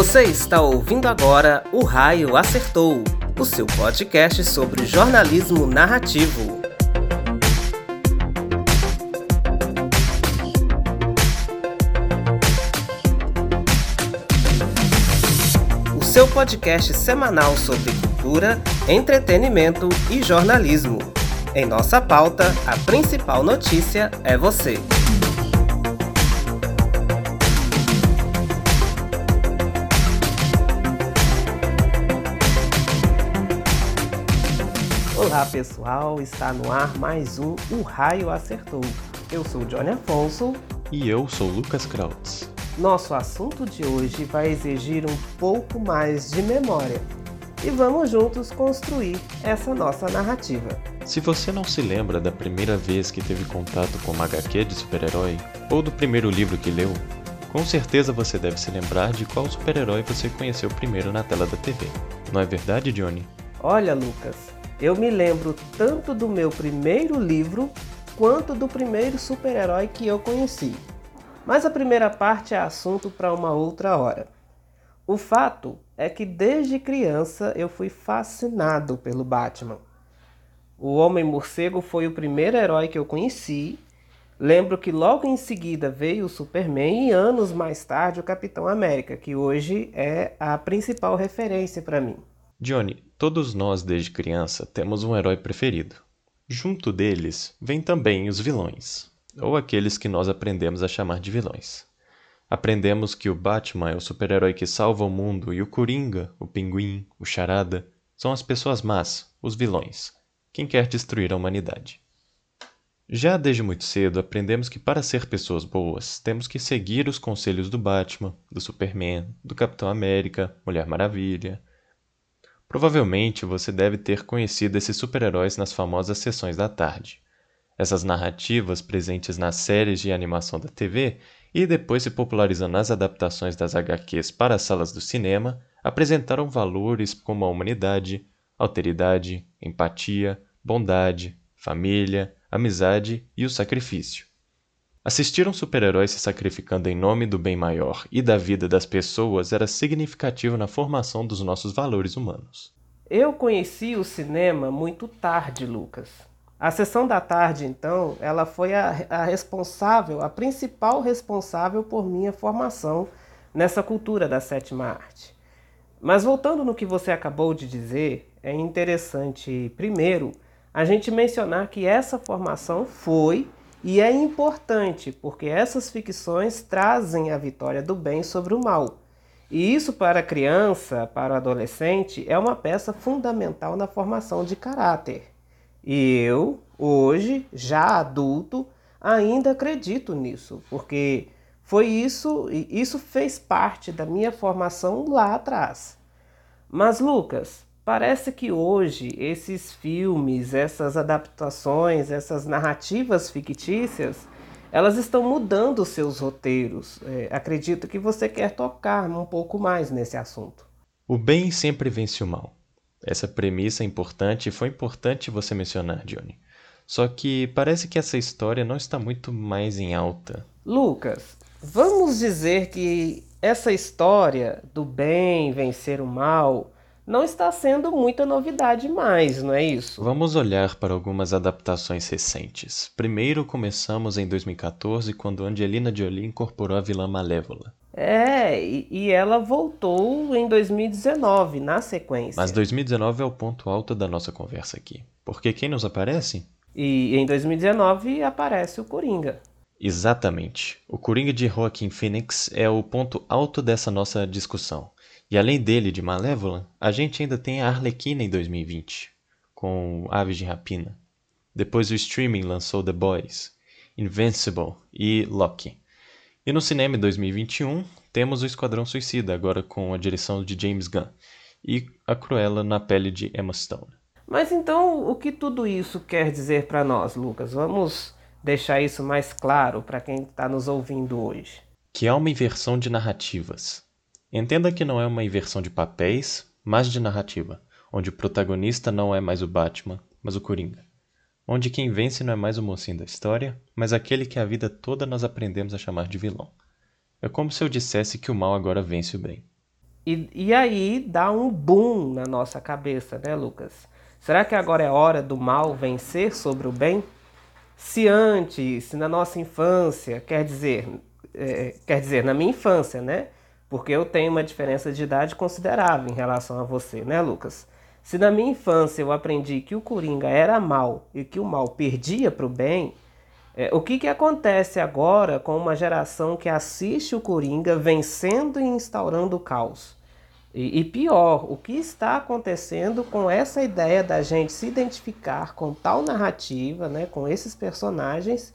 Você está ouvindo agora O Raio Acertou, o seu podcast sobre jornalismo narrativo. O seu podcast semanal sobre cultura, entretenimento e jornalismo. Em nossa pauta, a principal notícia é você. Olá pessoal, está no ar mais um O Raio Acertou. Eu sou Johnny Afonso. E eu sou Lucas Krautz. Nosso assunto de hoje vai exigir um pouco mais de memória. E vamos juntos construir essa nossa narrativa. Se você não se lembra da primeira vez que teve contato com uma HQ de super-herói, ou do primeiro livro que leu, com certeza você deve se lembrar de qual super-herói você conheceu primeiro na tela da TV. Não é verdade, Johnny? Olha, Lucas, eu me lembro tanto do meu primeiro livro quanto do primeiro super-herói que eu conheci. Mas a primeira parte é assunto para uma outra hora. O fato é que desde criança eu fui fascinado pelo Batman. O Homem-Morcego foi o primeiro herói que eu conheci. Lembro que logo em seguida veio o Superman e anos mais tarde o Capitão América, que hoje é a principal referência para mim. Johnny, todos nós desde criança temos um herói preferido. Junto deles vem também os vilões, ou aqueles que nós aprendemos a chamar de vilões. Aprendemos que o Batman é o super-herói que salva o mundo e o Coringa, o Pinguim, o Charada são as pessoas más, os vilões, quem quer destruir a humanidade. Já desde muito cedo aprendemos que para ser pessoas boas temos que seguir os conselhos do Batman, do Superman, do Capitão América, Mulher Maravilha, Provavelmente você deve ter conhecido esses super-heróis nas famosas sessões da tarde. Essas narrativas presentes nas séries de animação da TV e depois se popularizando nas adaptações das HQs para as salas do cinema, apresentaram valores como a humanidade, alteridade, empatia, bondade, família, amizade e o sacrifício. Assistir um super-herói se sacrificando em nome do bem maior e da vida das pessoas era significativo na formação dos nossos valores humanos. Eu conheci o cinema muito tarde, Lucas. A sessão da tarde, então, ela foi a, a responsável, a principal responsável por minha formação nessa cultura da sétima arte. Mas voltando no que você acabou de dizer, é interessante, primeiro, a gente mencionar que essa formação foi e é importante porque essas ficções trazem a vitória do bem sobre o mal. E isso para a criança, para o adolescente, é uma peça fundamental na formação de caráter. E eu, hoje, já adulto, ainda acredito nisso, porque foi isso, isso fez parte da minha formação lá atrás. Mas Lucas, Parece que hoje esses filmes, essas adaptações, essas narrativas fictícias, elas estão mudando seus roteiros. É, acredito que você quer tocar um pouco mais nesse assunto. O bem sempre vence o mal. Essa premissa é importante e foi importante você mencionar, Johnny. Só que parece que essa história não está muito mais em alta. Lucas, vamos dizer que essa história do bem vencer o mal não está sendo muita novidade mais, não é isso? Vamos olhar para algumas adaptações recentes. Primeiro começamos em 2014, quando Angelina Jolie incorporou a vilã Malévola. É, e, ela voltou em 2019, na sequência. Mas 2019 é o ponto alto da nossa conversa aqui. Porque quem nos aparece? E em 2019 aparece o Coringa. Exatamente. O Coringa de Joaquin Phoenix é o ponto alto dessa nossa discussão. E além dele, de Malévola, a gente ainda tem a Arlequina em 2020, com Aves de Rapina. Depois o streaming lançou The Boys, Invincible e Loki. E no cinema em 2021 temos o Esquadrão Suicida, agora com a direção de James Gunn, e a Cruella na pele de Emma Stone. Mas então, o que tudo isso quer dizer para nós, Lucas? Vamos deixar isso mais claro para quem está nos ouvindo hoje. Que há uma inversão de narrativas. Entenda que não é uma inversão de papéis, mas de narrativa, onde o protagonista não é mais o Batman, mas o Coringa. Onde quem vence não é mais o mocinho da história, mas aquele que a vida toda nós aprendemos a chamar de vilão. É como se eu dissesse que o mal agora vence o bem. E, e aí dá um boom na nossa cabeça, né, Lucas? Será que agora é hora do mal vencer sobre o bem? Se antes, se na nossa infância, quer dizer, é, quer dizer, na minha infância, né? Porque eu tenho uma diferença de idade considerável em relação a você, né, Lucas? Se na minha infância eu aprendi que o Coringa era mal e que o mal perdia para o bem, é, o que, que acontece agora com uma geração que assiste o Coringa vencendo e instaurando o caos? E, e, pior, o que está acontecendo com essa ideia da gente se identificar com tal narrativa, né, com esses personagens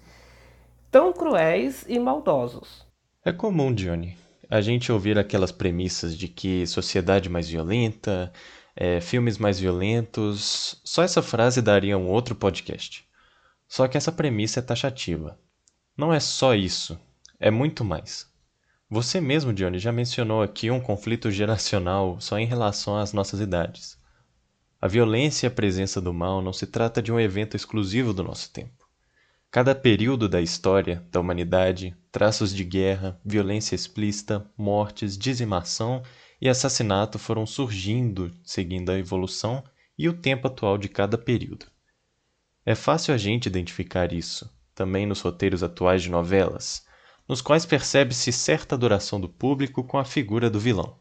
tão cruéis e maldosos? É comum, Johnny, a gente ouvir aquelas premissas de que sociedade mais violenta, é, filmes mais violentos. Só essa frase daria um outro podcast. Só que essa premissa é taxativa. Não é só isso, é muito mais. Você mesmo, Johnny, já mencionou aqui um conflito geracional só em relação às nossas idades. A violência e a presença do mal não se trata de um evento exclusivo do nosso tempo. Cada período da história da humanidade, traços de guerra, violência explícita, mortes, dizimação e assassinato foram surgindo seguindo a evolução e o tempo atual de cada período. É fácil a gente identificar isso, também nos roteiros atuais de novelas, nos quais percebe-se certa adoração do público com a figura do vilão.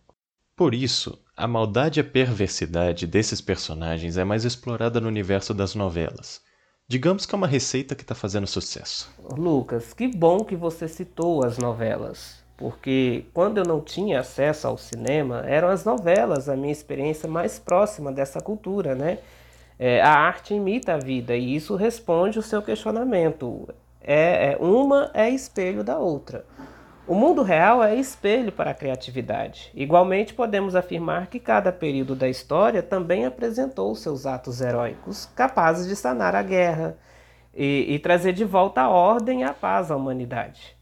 Por isso, a maldade e a perversidade desses personagens é mais explorada no universo das novelas, Digamos que é uma receita que está fazendo sucesso. Lucas, que bom que você citou as novelas, porque quando eu não tinha acesso ao cinema, eram as novelas a minha experiência mais próxima dessa cultura, né? É, a arte imita a vida e isso responde o seu questionamento. É, é uma é espelho da outra. O mundo real é espelho para a criatividade. Igualmente, podemos afirmar que cada período da história também apresentou seus atos heróicos, capazes de sanar a guerra e, e trazer de volta a ordem e a paz à humanidade.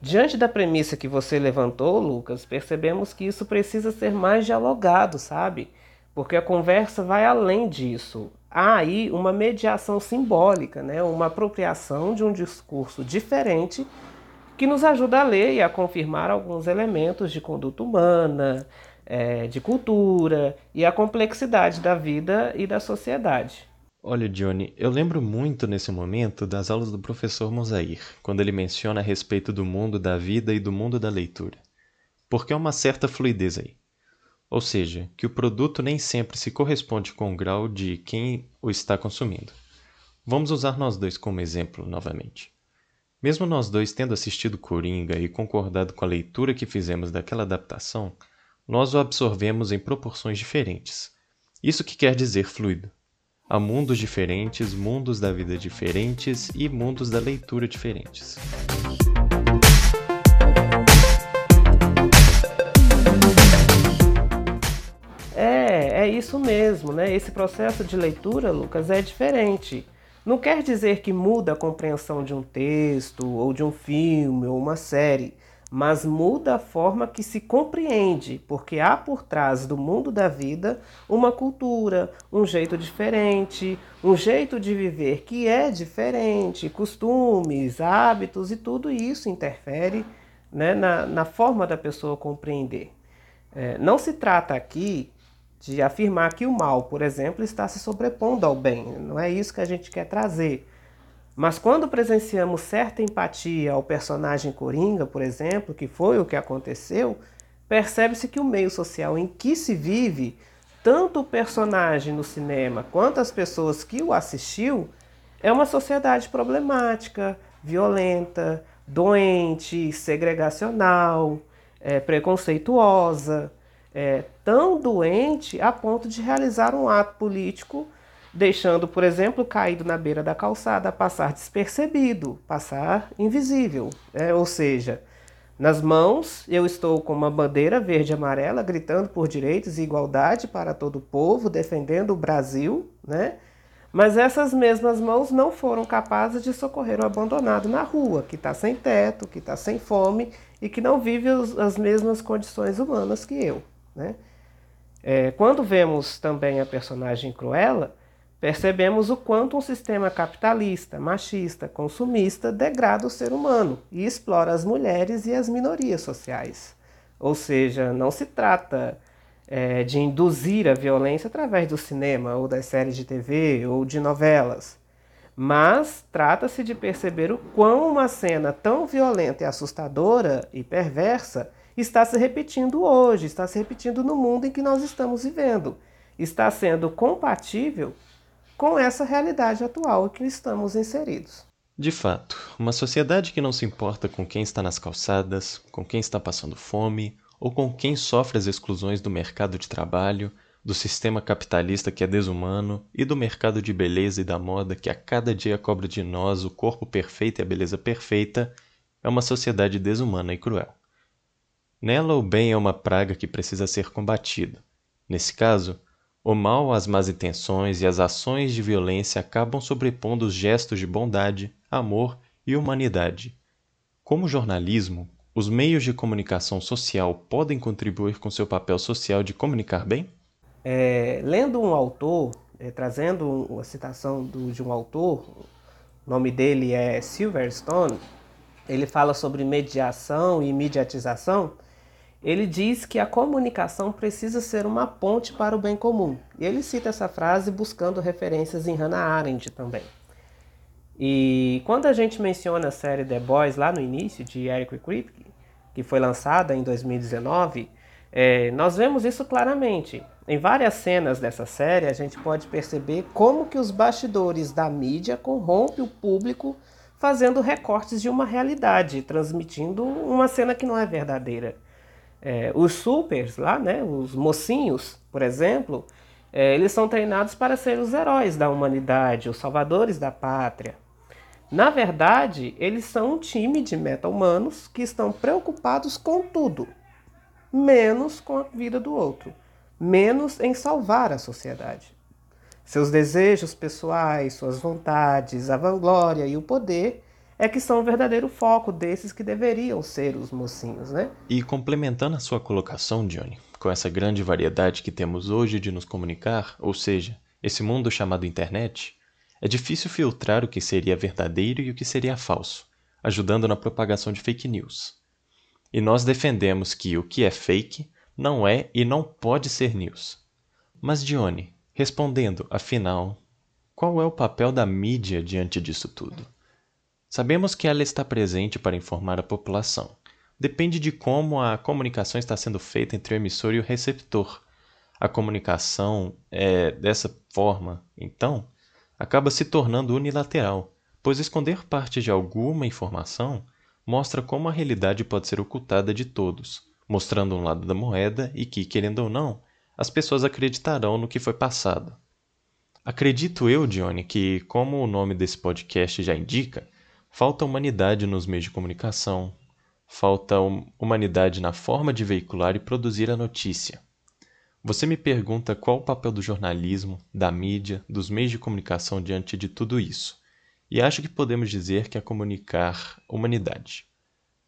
Diante da premissa que você levantou, Lucas, percebemos que isso precisa ser mais dialogado, sabe? Porque a conversa vai além disso. Há aí uma mediação simbólica, né? uma apropriação de um discurso diferente que nos ajuda a ler e a confirmar alguns elementos de conduta humana, é, de cultura e a complexidade da vida e da sociedade. Olha, Johnny, eu lembro muito nesse momento das aulas do professor Mosair, quando ele menciona a respeito do mundo da vida e do mundo da leitura. Porque há uma certa fluidez aí. Ou seja, que o produto nem sempre se corresponde com o grau de quem o está consumindo. Vamos usar nós dois como exemplo novamente. Mesmo nós dois tendo assistido Coringa e concordado com a leitura que fizemos daquela adaptação, nós o absorvemos em proporções diferentes. Isso que quer dizer fluido. Há mundos diferentes, mundos da vida diferentes e mundos da leitura diferentes. É, é isso mesmo, né? Esse processo de leitura, Lucas, é diferente. Não quer dizer que muda a compreensão de um texto, ou de um filme, ou uma série, mas muda a forma que se compreende, porque há por trás do mundo da vida uma cultura, um jeito diferente, um jeito de viver que é diferente, costumes, hábitos e tudo isso interfere né, na, na forma da pessoa compreender. É, não se trata aqui de afirmar que o mal, por exemplo, está se sobrepondo ao bem. Não é isso que a gente quer trazer. Mas quando presenciamos certa empatia ao personagem Coringa, por exemplo, que foi o que aconteceu, percebe-se que o meio social em que se vive, tanto o personagem no cinema quanto as pessoas que o assistiu, é uma sociedade problemática, violenta, doente, segregacional, é, preconceituosa é, tão doente a ponto de realizar um ato político, deixando, por exemplo, caído na beira da calçada, passar despercebido, passar invisível. É, ou seja, nas mãos eu estou com uma bandeira verde e amarela, gritando por direitos e igualdade para todo o povo, defendendo o Brasil, né? Mas essas mesmas mãos não foram capazes de socorrer o abandonado na rua, que está sem teto, que está sem fome e que não vive as mesmas condições humanas que eu. Né? É, quando vemos também a personagem Cruella, percebemos o quanto um sistema capitalista, machista, consumista degrada o ser humano e explora as mulheres e as minorias sociais. Ou seja, não se trata é, de induzir a violência através do cinema, ou das séries de TV, ou de novelas. Mas trata-se de perceber o quão uma cena tão violenta e assustadora e perversa está se repetindo hoje, está se repetindo no mundo em que nós estamos vivendo. Está sendo compatível com essa realidade atual em que estamos inseridos. De fato, uma sociedade que não se importa com quem está nas calçadas, com quem está passando fome ou com quem sofre as exclusões do mercado de trabalho, do sistema capitalista que é desumano e do mercado de beleza e da moda que a cada dia cobra de nós o corpo perfeito e a beleza perfeita, é uma sociedade desumana e cruel. Nela, o bem é uma praga que precisa ser combatida. Nesse caso, o mal, as más intenções e as ações de violência acabam sobrepondo os gestos de bondade, amor e humanidade. Como jornalismo, os meios de comunicação social podem contribuir com seu papel social de comunicar bem? É, lendo um autor, é, trazendo uma citação do, de um autor, o nome dele é Silverstone, ele fala sobre mediação e mediatização. Ele diz que a comunicação precisa ser uma ponte para o bem comum. E ele cita essa frase buscando referências em Hannah Arendt também. E quando a gente menciona a série The Boys lá no início, de Eric Kripke, que foi lançada em 2019, é, nós vemos isso claramente. Em várias cenas dessa série, a gente pode perceber como que os bastidores da mídia corrompem o público fazendo recortes de uma realidade, transmitindo uma cena que não é verdadeira. É, os supers lá, né, os mocinhos, por exemplo, é, eles são treinados para ser os heróis da humanidade, os salvadores da pátria. Na verdade, eles são um time de meta-humanos que estão preocupados com tudo, menos com a vida do outro, menos em salvar a sociedade. Seus desejos pessoais, suas vontades, a vanglória e o poder é que são o verdadeiro foco desses que deveriam ser os mocinhos, né? E complementando a sua colocação, Johnny, com essa grande variedade que temos hoje de nos comunicar, ou seja, esse mundo chamado internet, é difícil filtrar o que seria verdadeiro e o que seria falso, ajudando na propagação de fake news. E nós defendemos que o que é fake não é e não pode ser news. Mas, Dione, respondendo, afinal, qual é o papel da mídia diante disso tudo? Sabemos que ela está presente para informar a população. Depende de como a comunicação está sendo feita entre o emissor e o receptor. A comunicação é dessa forma, então, acaba se tornando unilateral, pois esconder parte de alguma informação mostra como a realidade pode ser ocultada de todos, mostrando um lado da moeda e que, querendo ou não, as pessoas acreditarão no que foi passado. Acredito eu, Johnny, que, como o nome desse podcast já indica, falta humanidade nos meios de comunicação, falta hum, humanidade na forma de veicular e produzir a notícia. Você me pergunta qual o papel do jornalismo, da mídia, dos meios de comunicação diante de tudo isso. E acho que podemos dizer que é comunicar humanidade.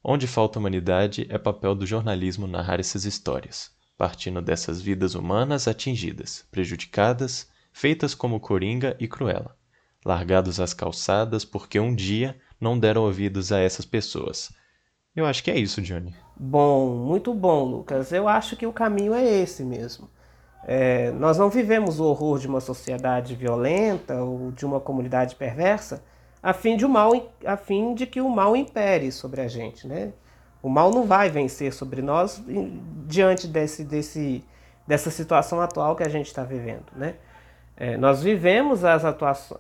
Onde falta humanidade é papel do jornalismo narrar essas histórias, partindo dessas vidas humanas atingidas, prejudicadas, feitas como Coringa e Cruella, largados às calçadas porque um dia não deram ouvidos a essas pessoas. Eu acho que é isso, Johnny. Bom, muito bom, Lucas. Eu acho que o caminho é esse mesmo. É, nós não vivemos o horror de uma sociedade violenta ou de uma comunidade perversa a fim de, o mal, a fim de que o mal impere sobre a gente. Né? O mal não vai vencer sobre nós diante desse, desse, dessa situação atual que a gente está vivendo. Né? É, nós vivemos as,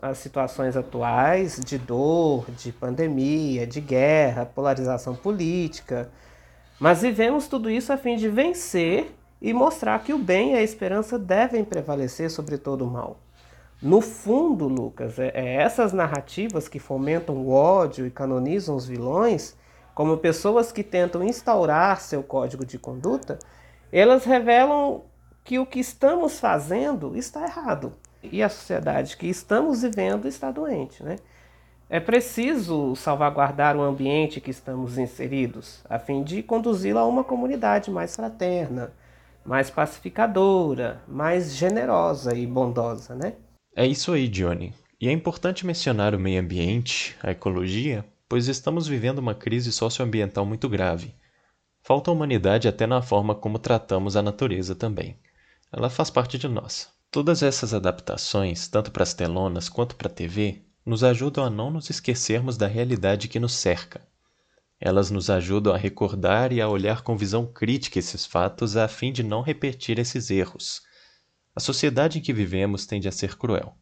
as situações atuais de dor, de pandemia, de guerra, polarização política, mas vivemos tudo isso a fim de vencer e mostrar que o bem e a esperança devem prevalecer sobre todo o mal. No fundo, Lucas, é, é essas narrativas que fomentam o ódio e canonizam os vilões como pessoas que tentam instaurar seu código de conduta, elas revelam que o que estamos fazendo está errado e a sociedade que estamos vivendo está doente, né? É preciso salvaguardar o ambiente que estamos inseridos, a fim de conduzi-lo a uma comunidade mais fraterna, mais pacificadora, mais generosa e bondosa, né? É isso aí, Johnny. E é importante mencionar o meio ambiente, a ecologia, pois estamos vivendo uma crise socioambiental muito grave. Falta humanidade até na forma como tratamos a natureza também. ela faz parte de nós. Todas essas adaptações, tanto para as telonas quanto para a TV, nos ajudam a não nos esquecermos da realidade que nos cerca. Elas nos ajudam a recordar e a olhar com visão crítica esses fatos a fim de não repetir esses erros. A sociedade em que vivemos tende a ser cruel,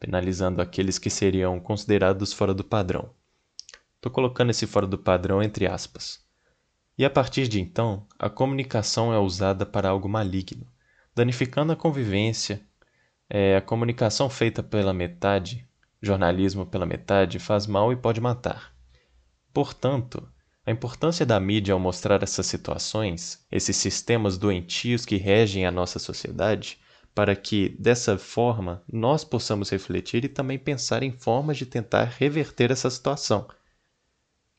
penalizando aqueles que seriam considerados fora do padrão. Estou colocando esse fora do padrão entre aspas. E a partir de então, a comunicação é usada para algo maligno, danificando a convivência. É, a comunicação feita pela metade, jornalismo pela metade, faz mal e pode matar. Portanto, a importância da mídia ao mostrar essas situações, esses sistemas doentios que regem a nossa sociedade, para que, dessa forma, nós possamos refletir e também pensar em formas de tentar reverter essa situação.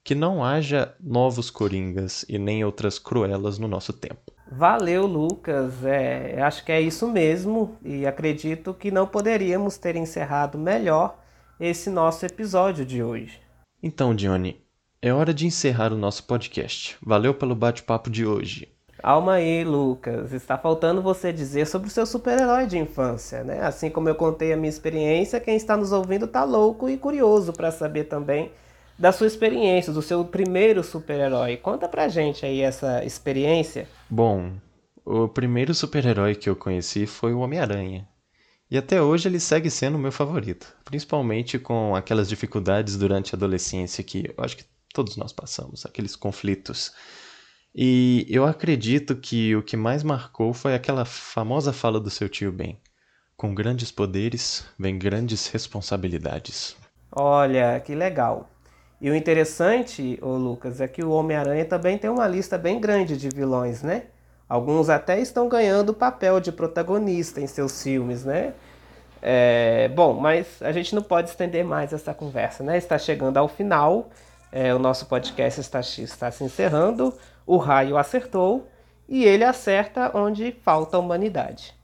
Que não haja novos coringas e nem outras cruelas no nosso tempo. Valeu, Lucas. É, acho que é isso mesmo e acredito que não poderíamos ter encerrado melhor esse nosso episódio de hoje. Então, Johnny, é hora de encerrar o nosso podcast. Valeu pelo bate-papo de hoje. Calma aí, Lucas. Está faltando você dizer sobre o seu super-herói de infância, né? Assim como eu contei a minha experiência, quem está nos ouvindo está louco e curioso para saber também da sua experiência, do seu primeiro super-herói. Conta pra gente aí essa experiência. Bom, o primeiro super-herói que eu conheci foi o Homem-Aranha. E até hoje ele segue sendo o meu favorito, principalmente com aquelas dificuldades durante a adolescência que eu acho que todos nós passamos, aqueles conflitos. E eu acredito que o que mais marcou foi aquela famosa fala do seu tio Ben: Com grandes poderes vem grandes responsabilidades. Olha, que legal. E o interessante, ô Lucas, é que o Homem-Aranha também tem uma lista bem grande de vilões, né? Alguns até estão ganhando o papel de protagonista em seus filmes, né? É, bom, mas a gente não pode estender mais essa conversa, né? Está chegando ao final é, o nosso podcast está, está se encerrando. O raio acertou e ele acerta onde falta humanidade.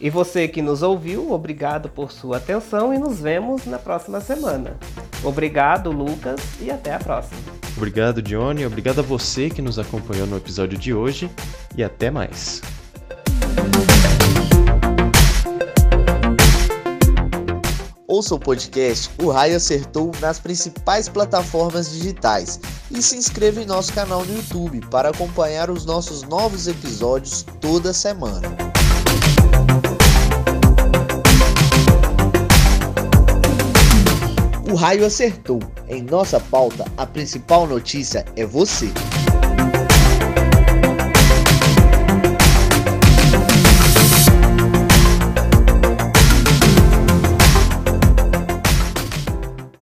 E você que nos ouviu, obrigado por sua atenção e nos vemos na próxima semana. Obrigado, Lucas, e até a próxima. Obrigado, Johnny. Obrigado a você que nos acompanhou no episódio de hoje e até mais. Ouça o podcast O Raio Acertou nas principais plataformas digitais e se inscreva em nosso canal no YouTube para acompanhar os nossos novos episódios toda semana. O Raio Acertou. Em nossa pauta, a principal notícia é você.